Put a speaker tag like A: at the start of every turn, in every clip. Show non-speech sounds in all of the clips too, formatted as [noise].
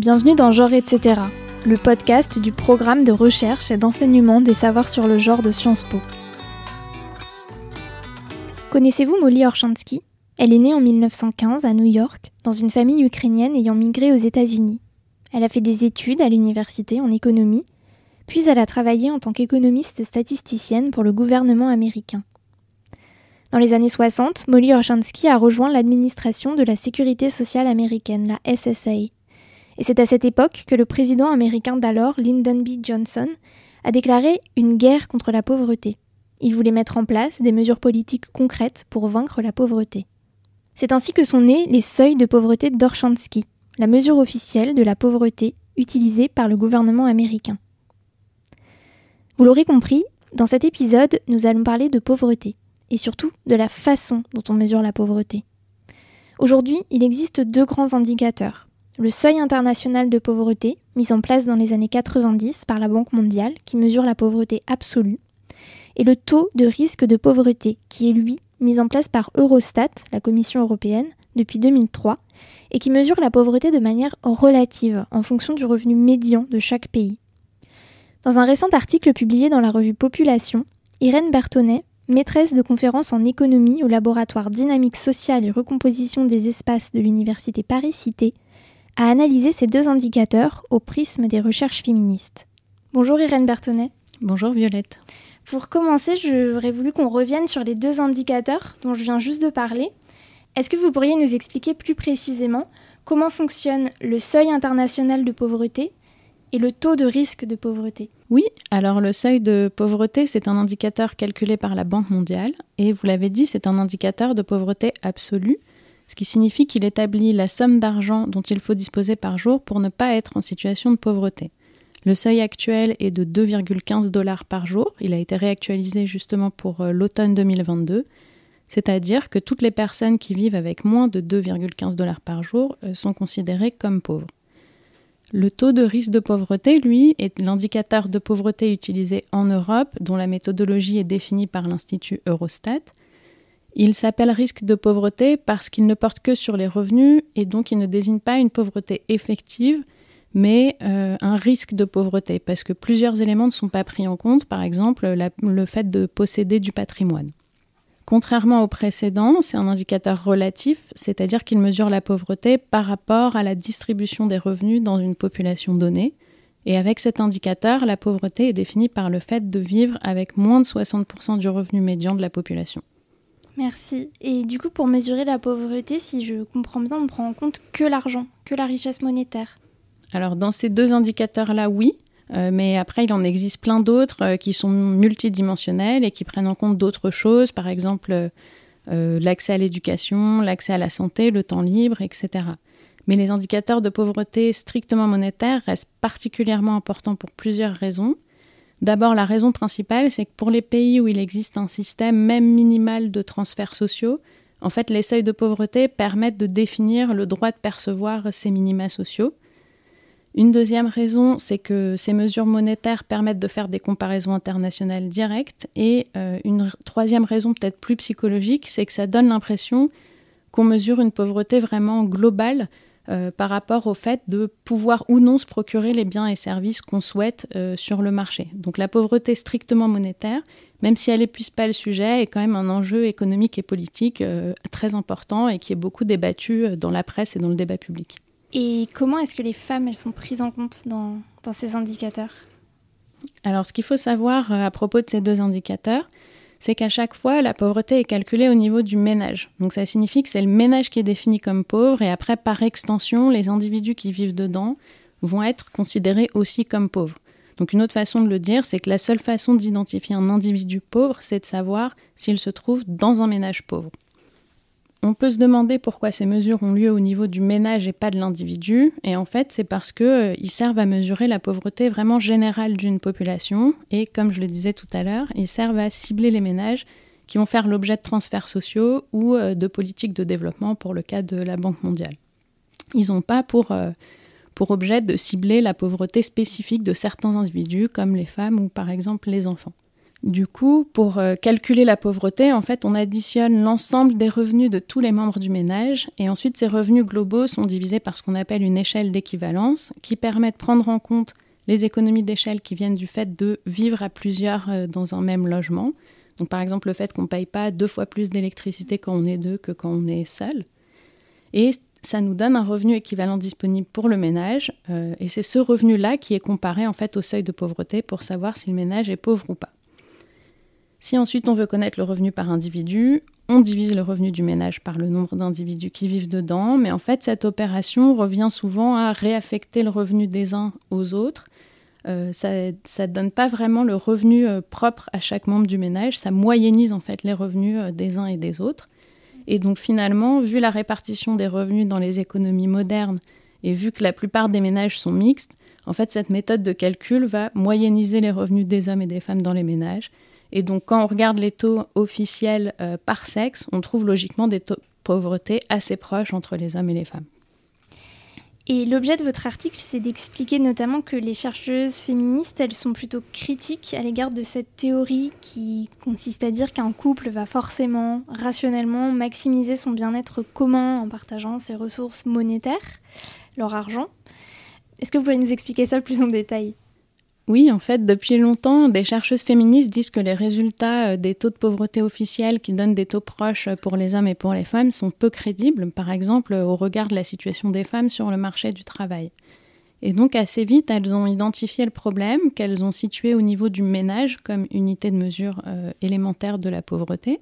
A: Bienvenue dans Genre etc., le podcast du programme de recherche et d'enseignement des savoirs sur le genre de Sciences Po. Connaissez-vous Molly Orchansky Elle est née en 1915 à New York, dans une famille ukrainienne ayant migré aux États-Unis. Elle a fait des études à l'université en économie, puis elle a travaillé en tant qu'économiste statisticienne pour le gouvernement américain. Dans les années 60, Molly Orchansky a rejoint l'administration de la sécurité sociale américaine, la SSA. Et c'est à cette époque que le président américain d'alors, Lyndon B. Johnson, a déclaré une guerre contre la pauvreté. Il voulait mettre en place des mesures politiques concrètes pour vaincre la pauvreté. C'est ainsi que sont nés les seuils de pauvreté d'Orchansky, la mesure officielle de la pauvreté utilisée par le gouvernement américain. Vous l'aurez compris, dans cet épisode, nous allons parler de pauvreté, et surtout de la façon dont on mesure la pauvreté. Aujourd'hui, il existe deux grands indicateurs. Le seuil international de pauvreté, mis en place dans les années 90 par la Banque mondiale, qui mesure la pauvreté absolue, et le taux de risque de pauvreté, qui est lui mis en place par Eurostat, la Commission européenne, depuis 2003, et qui mesure la pauvreté de manière relative, en fonction du revenu médian de chaque pays. Dans un récent article publié dans la revue Population, Irène Bertonnet, maîtresse de conférences en économie au laboratoire Dynamique sociale et recomposition des espaces de l'université Paris-Cité, a analysé ces deux indicateurs au prisme des recherches féministes. Bonjour Irène Bertonnet.
B: Bonjour Violette.
A: Pour commencer, j'aurais voulu qu'on revienne sur les deux indicateurs dont je viens juste de parler. Est-ce que vous pourriez nous expliquer plus précisément comment fonctionne le seuil international de pauvreté et le taux de risque de pauvreté?
B: Oui, alors le seuil de pauvreté, c'est un indicateur calculé par la Banque mondiale, et vous l'avez dit, c'est un indicateur de pauvreté absolue, ce qui signifie qu'il établit la somme d'argent dont il faut disposer par jour pour ne pas être en situation de pauvreté. Le seuil actuel est de 2,15 dollars par jour, il a été réactualisé justement pour euh, l'automne 2022, c'est-à-dire que toutes les personnes qui vivent avec moins de 2,15 dollars par jour euh, sont considérées comme pauvres. Le taux de risque de pauvreté, lui, est l'indicateur de pauvreté utilisé en Europe, dont la méthodologie est définie par l'Institut Eurostat. Il s'appelle risque de pauvreté parce qu'il ne porte que sur les revenus et donc il ne désigne pas une pauvreté effective, mais euh, un risque de pauvreté, parce que plusieurs éléments ne sont pas pris en compte, par exemple le fait de posséder du patrimoine. Contrairement au précédent, c'est un indicateur relatif, c'est-à-dire qu'il mesure la pauvreté par rapport à la distribution des revenus dans une population donnée. Et avec cet indicateur, la pauvreté est définie par le fait de vivre avec moins de 60% du revenu médian de la population.
A: Merci. Et du coup, pour mesurer la pauvreté, si je comprends bien, on prend en compte que l'argent, que la richesse monétaire.
B: Alors dans ces deux indicateurs-là, oui, euh, mais après, il en existe plein d'autres euh, qui sont multidimensionnels et qui prennent en compte d'autres choses, par exemple euh, l'accès à l'éducation, l'accès à la santé, le temps libre, etc. Mais les indicateurs de pauvreté strictement monétaires restent particulièrement importants pour plusieurs raisons. D'abord, la raison principale, c'est que pour les pays où il existe un système même minimal de transferts sociaux, en fait, les seuils de pauvreté permettent de définir le droit de percevoir ces minima sociaux. Une deuxième raison, c'est que ces mesures monétaires permettent de faire des comparaisons internationales directes. Et euh, une troisième raison, peut-être plus psychologique, c'est que ça donne l'impression qu'on mesure une pauvreté vraiment globale euh, par rapport au fait de pouvoir ou non se procurer les biens et services qu'on souhaite euh, sur le marché. Donc la pauvreté strictement monétaire, même si elle n'épuise pas le sujet, est quand même un enjeu économique et politique très important et qui est beaucoup débattu dans la presse et dans le débat public.
A: Et comment est-ce que les femmes, elles sont prises en compte dans, ces indicateurs?
B: Alors, ce qu'il faut savoir euh, à propos de ces deux indicateurs, c'est qu'à chaque fois, la pauvreté est calculée au niveau du ménage. Donc ça signifie que c'est le ménage qui est défini comme pauvre, et après, par extension, les individus qui vivent dedans vont être considérés aussi comme pauvres. Donc une autre façon de le dire, c'est que la seule façon d'identifier un individu pauvre, c'est de savoir s'il se trouve dans un ménage pauvre. On peut se demander pourquoi ces mesures ont lieu au niveau du ménage et pas de l'individu, et en fait c'est parce qu'ils euh, servent à mesurer la pauvreté vraiment générale d'une population, et comme je le disais tout à l'heure, ils servent à cibler les ménages qui vont faire l'objet de transferts sociaux ou euh, de politiques de développement pour le cas de la Banque mondiale. Ils n'ont pas euh, pour objet de cibler la pauvreté spécifique de certains individus comme les femmes ou par exemple les enfants. Du coup, pour euh, calculer la pauvreté, en fait, on additionne l'ensemble des revenus de tous les membres du ménage et ensuite ces revenus globaux sont divisés par ce qu'on appelle une échelle d'équivalence qui permet de prendre en compte les économies d'échelle qui viennent du fait de vivre à plusieurs euh, dans un même logement. Donc par exemple le fait qu'on ne paye pas deux fois plus d'électricité quand on est deux que quand on est seul. Et ça nous donne un revenu équivalent disponible pour le ménage. Euh, et c'est ce revenu-là qui est comparé en fait au seuil de pauvreté pour savoir si le ménage est pauvre ou pas. Si ensuite on veut connaître le revenu par individu, on divise le revenu du ménage par le nombre d'individus qui vivent dedans, mais en fait cette opération revient souvent à réaffecter le revenu des uns aux autres. Euh, ça ne donne pas vraiment le revenu euh, propre à chaque membre du ménage, ça moyennise en fait les revenus euh, des uns et des autres. Et donc finalement, vu la répartition des revenus dans les économies modernes et vu que la plupart des ménages sont mixtes, en fait cette méthode de calcul va moyenniser les revenus des hommes et des femmes dans les ménages et donc, quand on regarde les taux officiels euh, par sexe, on trouve logiquement des taux de pauvreté assez proches entre les hommes et les femmes.
A: Et l'objet de votre article, c'est d'expliquer notamment que les chercheuses féministes, elles sont plutôt critiques à l'égard de cette théorie qui consiste à dire qu'un couple va forcément, rationnellement, maximiser son bien-être commun en partageant ses ressources monétaires, leur argent. Est-ce que vous pouvez nous expliquer ça plus en détail?
B: Oui, en fait, depuis longtemps, des chercheuses féministes disent que les résultats euh, des taux de pauvreté officiels qui donnent des taux proches pour les hommes et pour les femmes sont peu crédibles, par exemple au regard de la situation des femmes sur le marché du travail. Et donc assez vite, elles ont identifié le problème qu'elles ont situé au niveau du ménage comme unité de mesure euh, élémentaire de la pauvreté.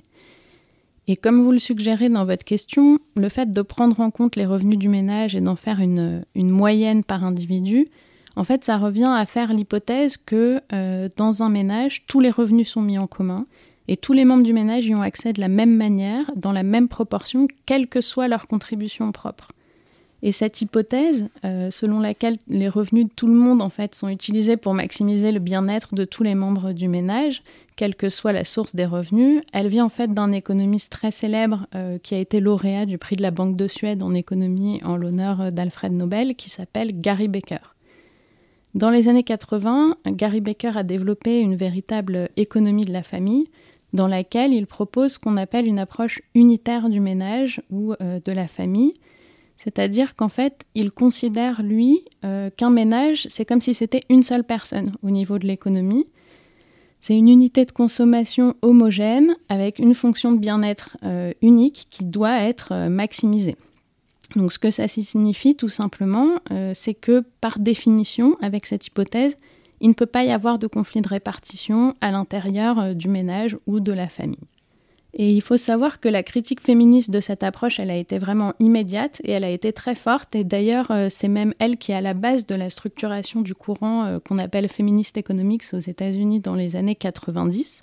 B: Et comme vous le suggérez dans votre question, le fait de prendre en compte les revenus du ménage et d'en faire une moyenne par individu, en fait, ça revient à faire l'hypothèse que euh, dans un ménage, tous les revenus sont mis en commun et tous les membres du ménage y ont accès de la même manière, dans la même proportion, quelle que soit leur contribution propre. Et cette hypothèse, euh, selon laquelle les revenus de tout le monde en fait sont utilisés pour maximiser le bien-être de tous les membres du ménage, quelle que soit la source des revenus, elle vient en fait d'un économiste très célèbre euh, qui a été lauréat du prix de la Banque de Suède en économie en l'honneur d'Alfred Nobel, qui s'appelle Gary Becker. Dans les années 80, Gary Becker a développé une véritable économie de la famille dans laquelle il propose ce qu'on appelle une approche unitaire du ménage ou euh, de la famille. C'est-à-dire qu'en fait, il considère, lui, euh, qu'un ménage, c'est comme si c'était une seule personne au niveau de l'économie. C'est une unité de consommation homogène avec une fonction de bien-être euh, unique qui doit être maximisée. Donc ce que ça signifie tout simplement, euh, c'est que par définition, avec cette hypothèse, il ne peut pas y avoir de conflit de répartition à l'intérieur euh, du ménage ou de la famille. Et il faut savoir que la critique féministe de cette approche, elle a été vraiment immédiate et elle a été très forte. Et d'ailleurs, euh, c'est même elle qui est à la base de la structuration du courant qu'on appelle féministe economics aux États-Unis dans les années 90.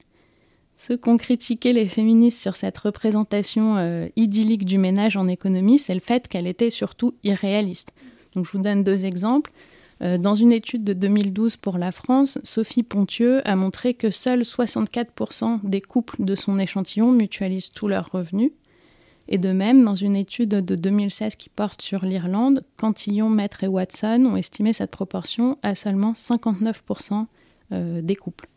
B: Ceux qui ont critiqué les féministes sur cette représentation euh, idyllique du ménage en économie, c'est le fait qu'elle était surtout irréaliste. Je vous donne deux exemples. Euh, dans une étude de 2012 pour la France, Sophie Pontieux a montré que seuls 64% des couples de son échantillon mutualisent tous leurs revenus. Et de même, dans une étude de 2016 qui porte sur l'Irlande, Cantillon, Maître et Watson ont estimé cette proportion à seulement 59% euh, des couples.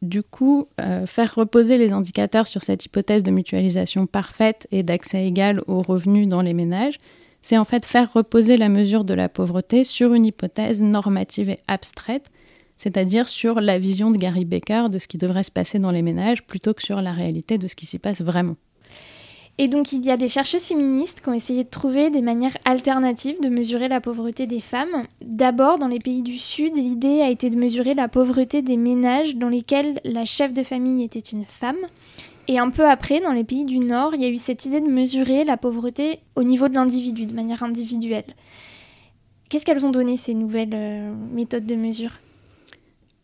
B: Du coup, euh, faire reposer les indicateurs sur cette hypothèse de mutualisation parfaite et d'accès égal aux revenus dans les ménages, c'est en fait faire reposer la mesure de la pauvreté sur une hypothèse normative et abstraite, c'est-à-dire sur la vision de Gary Becker de ce qui devrait se passer dans les ménages plutôt que sur la réalité de ce qui s'y passe vraiment.
A: Et donc il y a des chercheuses féministes qui ont essayé de trouver des manières alternatives de mesurer la pauvreté des femmes. D'abord, dans les pays du Sud, l'idée a été de mesurer la pauvreté des ménages dans lesquels la chef de famille était une femme. Et un peu après, dans les pays du Nord, il y a eu cette idée de mesurer la pauvreté au niveau de l'individu, de manière individuelle. Qu'est-ce qu'elles ont donné ces nouvelles euh, méthodes de mesure?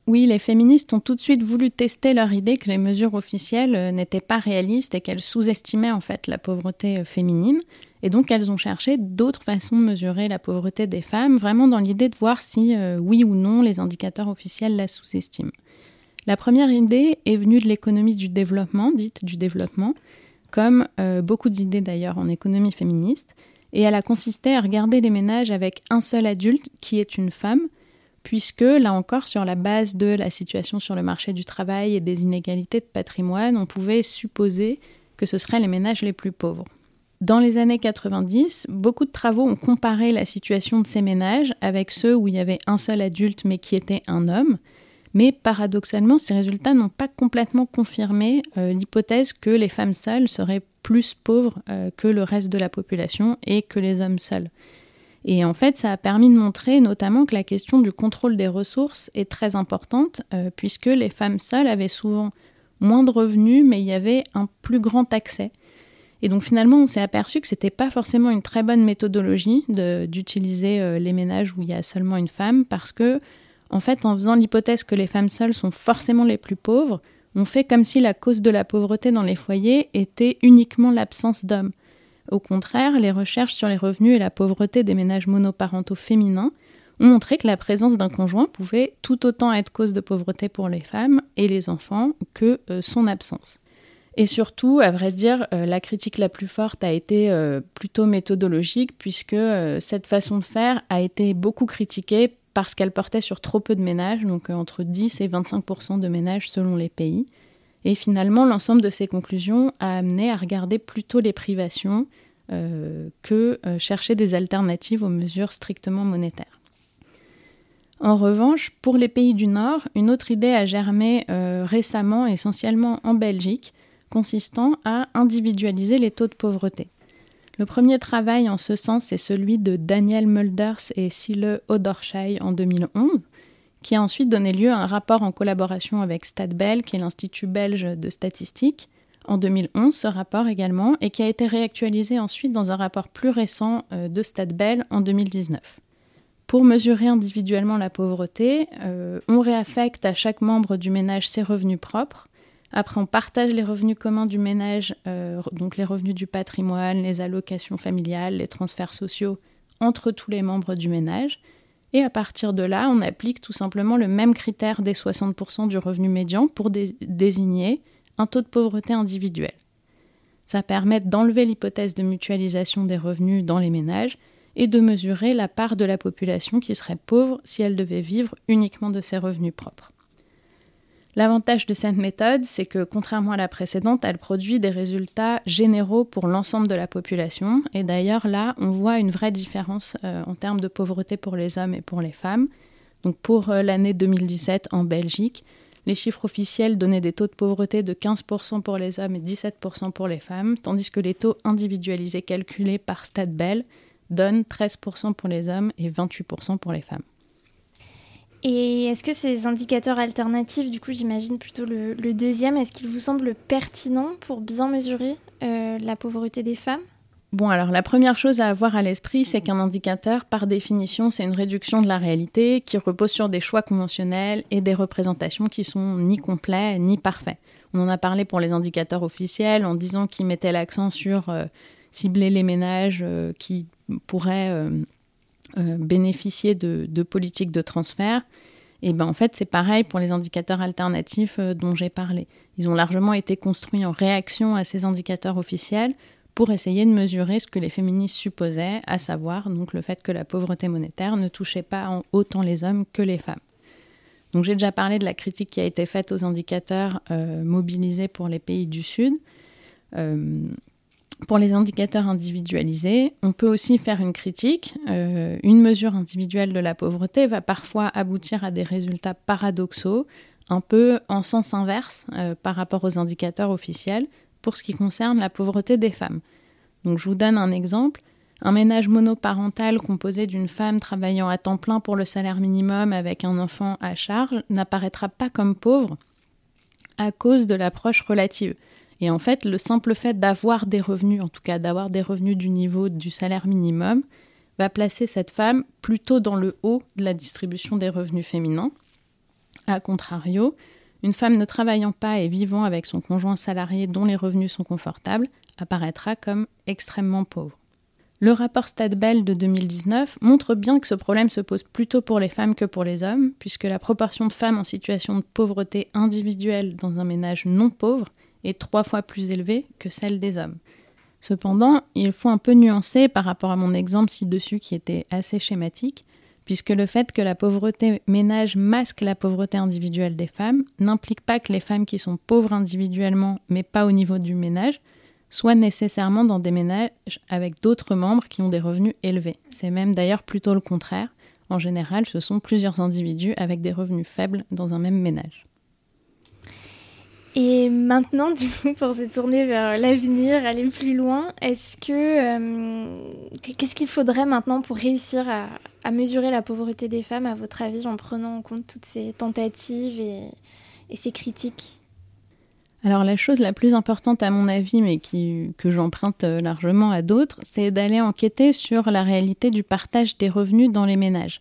B: Oui, les féministes ont tout de suite voulu tester leur idée que les mesures officielles euh, n'étaient pas réalistes et qu'elles sous-estimaient en fait la pauvreté euh, féminine. Et donc elles ont cherché d'autres façons de mesurer la pauvreté des femmes, vraiment dans l'idée de voir si euh, oui ou non les indicateurs officiels la sous-estiment. La première idée est venue de l'économie du développement, dite du développement, comme beaucoup d'idées d'ailleurs en économie féministe, et elle a consisté à regarder les ménages avec un seul adulte qui est une femme, puisque là encore, sur la base de la situation sur le marché du travail et des inégalités de patrimoine, on pouvait supposer que ce seraient les ménages les plus pauvres. Dans les années 90, beaucoup de travaux ont comparé la situation de ces ménages avec ceux où il y avait un seul adulte mais qui était un homme. Mais paradoxalement, ces résultats n'ont pas complètement confirmé euh, l'hypothèse que les femmes seules seraient plus pauvres euh, que le reste de la population et que les hommes seuls. Et en fait, ça a permis de montrer notamment que la question du contrôle des ressources est très importante, euh, puisque les femmes seules avaient souvent moins de revenus, mais il y avait un plus grand accès. Et donc finalement, on s'est aperçu que ce n'était pas forcément une très bonne méthodologie d'utiliser les ménages où il y a seulement une femme, parce que en fait, en faisant l'hypothèse que les femmes seules sont forcément les plus pauvres, on fait comme si la cause de la pauvreté dans les foyers était uniquement l'absence d'hommes. Au contraire, les recherches sur les revenus et la pauvreté des ménages monoparentaux féminins ont montré que la présence d'un conjoint pouvait tout autant être cause de pauvreté pour les femmes et les enfants que euh, son absence. Et surtout, à vrai dire, euh, la critique la plus forte a été euh, plutôt méthodologique, puisque cette façon de faire a été beaucoup critiquée parce qu'elle portait sur trop peu de ménages, donc entre 10 et 25% de ménages selon les pays. Et finalement, l'ensemble de ces conclusions a amené à regarder plutôt les privations euh, que euh, chercher des alternatives aux mesures strictement monétaires. En revanche, pour les pays du Nord, une autre idée a germé récemment, essentiellement en Belgique, consistant à individualiser les taux de pauvreté. Le premier travail en ce sens est celui de Daniel Mulders et Sile Odorschei en 2011, qui a ensuite donné lieu à un rapport en collaboration avec StatBel, qui est l'Institut belge de statistique, en 2011, ce rapport également, et qui a été réactualisé ensuite dans un rapport plus récent euh, de StatBel en 2019. Pour mesurer individuellement la pauvreté, euh, on réaffecte à chaque membre du ménage ses revenus propres, après, on partage les revenus communs du ménage, euh, donc les revenus du patrimoine, les allocations familiales, les transferts sociaux, entre tous les membres du ménage. Et à partir de là, on applique tout simplement le même critère des 60% du revenu médian pour désigner un taux de pauvreté individuel. Ça permet d'enlever l'hypothèse de mutualisation des revenus dans les ménages et de mesurer la part de la population qui serait pauvre si elle devait vivre uniquement de ses revenus propres. L'avantage de cette méthode, c'est que contrairement à la précédente, elle produit des résultats généraux pour l'ensemble de la population. Et d'ailleurs, là, on voit une vraie différence euh, en termes de pauvreté pour les hommes et pour les femmes. Donc pour euh, l'année 2017 en Belgique, les chiffres officiels donnaient des taux de pauvreté de 15% pour les hommes et 17% pour les femmes, tandis que les taux individualisés calculés par StatBel donnent 13% pour les hommes et 28% pour les femmes.
A: Et est-ce que ces indicateurs alternatifs, du coup j'imagine plutôt le, deuxième, est-ce qu'ils vous semblent pertinents pour bien mesurer euh, la pauvreté des femmes?
B: Bon, alors la première chose à avoir à l'esprit, c'est qu'un indicateur, par définition, c'est une réduction de la réalité qui repose sur des choix conventionnels et des représentations qui sont ni complets ni parfaits. On en a parlé pour les indicateurs officiels en disant qu'ils mettaient l'accent sur euh, cibler les ménages euh, qui pourraient euh, bénéficier de, politiques de transfert. Et ben en fait, c'est pareil pour les indicateurs alternatifs euh, dont j'ai parlé. Ils ont largement été construits en réaction à ces indicateurs officiels pour essayer de mesurer ce que les féministes supposaient, à savoir donc le fait que la pauvreté monétaire ne touchait pas autant les hommes que les femmes. Donc j'ai déjà parlé de la critique qui a été faite aux indicateurs euh, mobilisés pour les pays du Sud. Pour les indicateurs individualisés, on peut aussi faire une critique. Euh, une mesure individuelle de la pauvreté va parfois aboutir à des résultats paradoxaux, un peu en sens inverse euh, par rapport aux indicateurs officiels pour ce qui concerne la pauvreté des femmes. Donc je vous donne un exemple. Un ménage monoparental composé d'une femme travaillant à temps plein pour le salaire minimum avec un enfant à charge n'apparaîtra pas comme pauvre à cause de l'approche relative. Et en fait, le simple fait d'avoir des revenus, en tout cas d'avoir des revenus du niveau du salaire minimum, va placer cette femme plutôt dans le haut de la distribution des revenus féminins. A contrario, une femme ne travaillant pas et vivant avec son conjoint salarié dont les revenus sont confortables apparaîtra comme extrêmement pauvre. Le rapport Stadbel de 2019 montre bien que ce problème se pose plutôt pour les femmes que pour les hommes, puisque la proportion de femmes en situation de pauvreté individuelle dans un ménage non pauvre est trois fois plus élevée que celle des hommes. Cependant, il faut un peu nuancer par rapport à mon exemple ci-dessus qui était assez schématique. puisque le fait que la pauvreté ménage masque la pauvreté individuelle des femmes n'implique pas que les femmes qui sont pauvres individuellement, mais pas au niveau du ménage, soient nécessairement dans des ménages avec d'autres membres qui ont des revenus élevés. C'est même d'ailleurs plutôt le contraire. En général, ce sont plusieurs individus avec des revenus faibles dans un même ménage.
A: Et maintenant, du coup, pour se tourner vers l'avenir, aller plus loin, est-ce que euh, qu'est-ce qu'il faudrait maintenant pour réussir à, mesurer la pauvreté des femmes, à votre avis, en prenant en compte toutes ces tentatives et, ces critiques?
B: Alors la chose la plus importante à mon avis, mais que j'emprunte largement à d'autres, c'est d'aller enquêter sur la réalité du partage des revenus dans les ménages.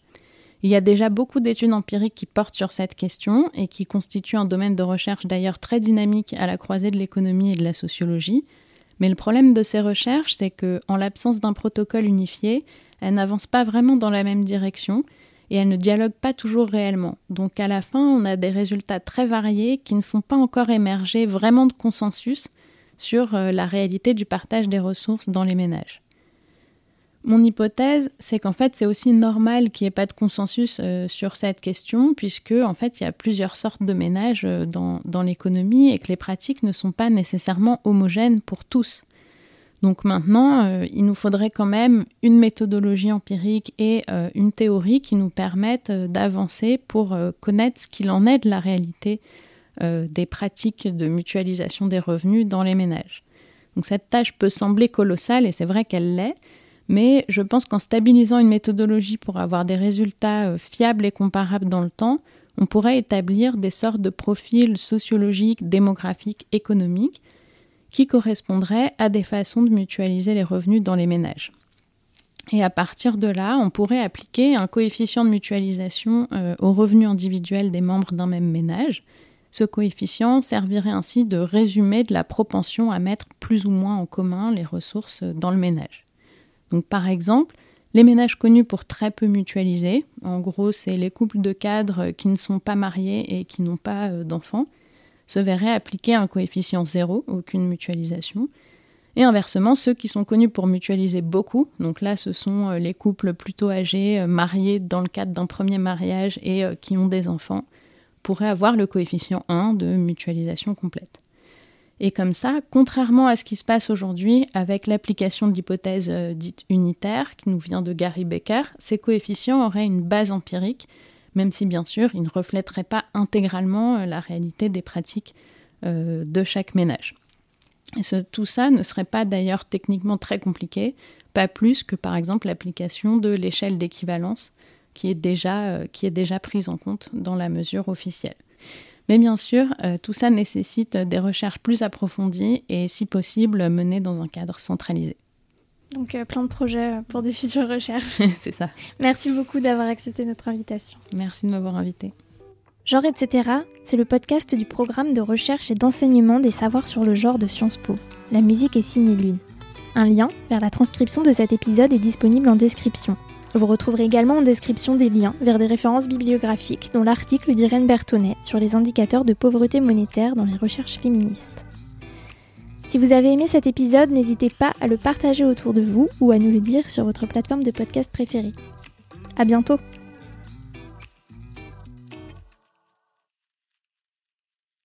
B: Il y a déjà beaucoup d'études empiriques qui portent sur cette question et qui constituent un domaine de recherche d'ailleurs très dynamique à la croisée de l'économie et de la sociologie. Mais le problème de ces recherches, c'est que, en l'absence d'un protocole unifié, elles n'avancent pas vraiment dans la même direction et elles ne dialoguent pas toujours réellement. Donc à la fin, on a des résultats très variés qui ne font pas encore émerger vraiment de consensus sur euh, la réalité du partage des ressources dans les ménages. Mon hypothèse, c'est qu'en fait, c'est aussi normal qu'il n'y ait pas de consensus euh, sur cette question, puisque en fait, il y a plusieurs sortes de ménages euh, dans, l'économie et que les pratiques ne sont pas nécessairement homogènes pour tous. Donc maintenant, euh, il nous faudrait quand même une méthodologie empirique et une théorie qui nous permettent d'avancer pour connaître ce qu'il en est de la réalité des pratiques de mutualisation des revenus dans les ménages. Donc cette tâche peut sembler colossale et c'est vrai qu'elle l'est, mais je pense qu'en stabilisant une méthodologie pour avoir des résultats euh, fiables et comparables dans le temps, on pourrait établir des sortes de profils sociologiques, démographiques, économiques qui correspondraient à des façons de mutualiser les revenus dans les ménages. Et à partir de là, on pourrait appliquer un coefficient de mutualisation euh, aux revenus individuels des membres d'un même ménage. Ce coefficient servirait ainsi de résumé de la propension à mettre plus ou moins en commun les ressources euh, dans le ménage. Donc par exemple, les ménages connus pour très peu mutualiser, en gros c'est les couples de cadres qui ne sont pas mariés et qui n'ont pas euh, d'enfants, se verraient appliquer un coefficient zéro, aucune mutualisation. Et inversement, ceux qui sont connus pour mutualiser beaucoup, donc là ce sont euh, les couples plutôt âgés, euh, mariés dans le cadre d'un premier mariage et qui ont des enfants, pourraient avoir le coefficient 1 de mutualisation complète. Et comme ça, contrairement à ce qui se passe aujourd'hui avec l'application de l'hypothèse euh, dite unitaire qui nous vient de Gary Becker, ces coefficients auraient une base empirique, même si bien sûr ils ne reflèteraient pas intégralement euh, la réalité des pratiques euh, de chaque ménage. Tout ça ne serait pas d'ailleurs techniquement très compliqué, pas plus que par exemple l'application de l'échelle d'équivalence qui est déjà prise en compte dans la mesure officielle. Mais bien sûr, euh, tout ça nécessite des recherches plus approfondies et, si possible, menées dans un cadre centralisé.
A: Donc euh, plein de projets pour de futures recherches. [laughs]
B: C'est ça.
A: Merci beaucoup d'avoir accepté notre invitation.
B: Merci de m'avoir invité.
A: Genre etc., c'est le podcast du programme de recherche et d'enseignement des savoirs sur le genre de Sciences Po. La musique est signée Lune. Un lien vers la transcription de cet épisode est disponible en description. Vous retrouverez également en description des liens vers des références bibliographiques, dont l'article d'Irène Bertonnet sur les indicateurs de pauvreté monétaire dans les recherches féministes. Si vous avez aimé cet épisode, n'hésitez pas à le partager autour de vous ou à nous le dire sur votre plateforme de podcast préférée. À bientôt!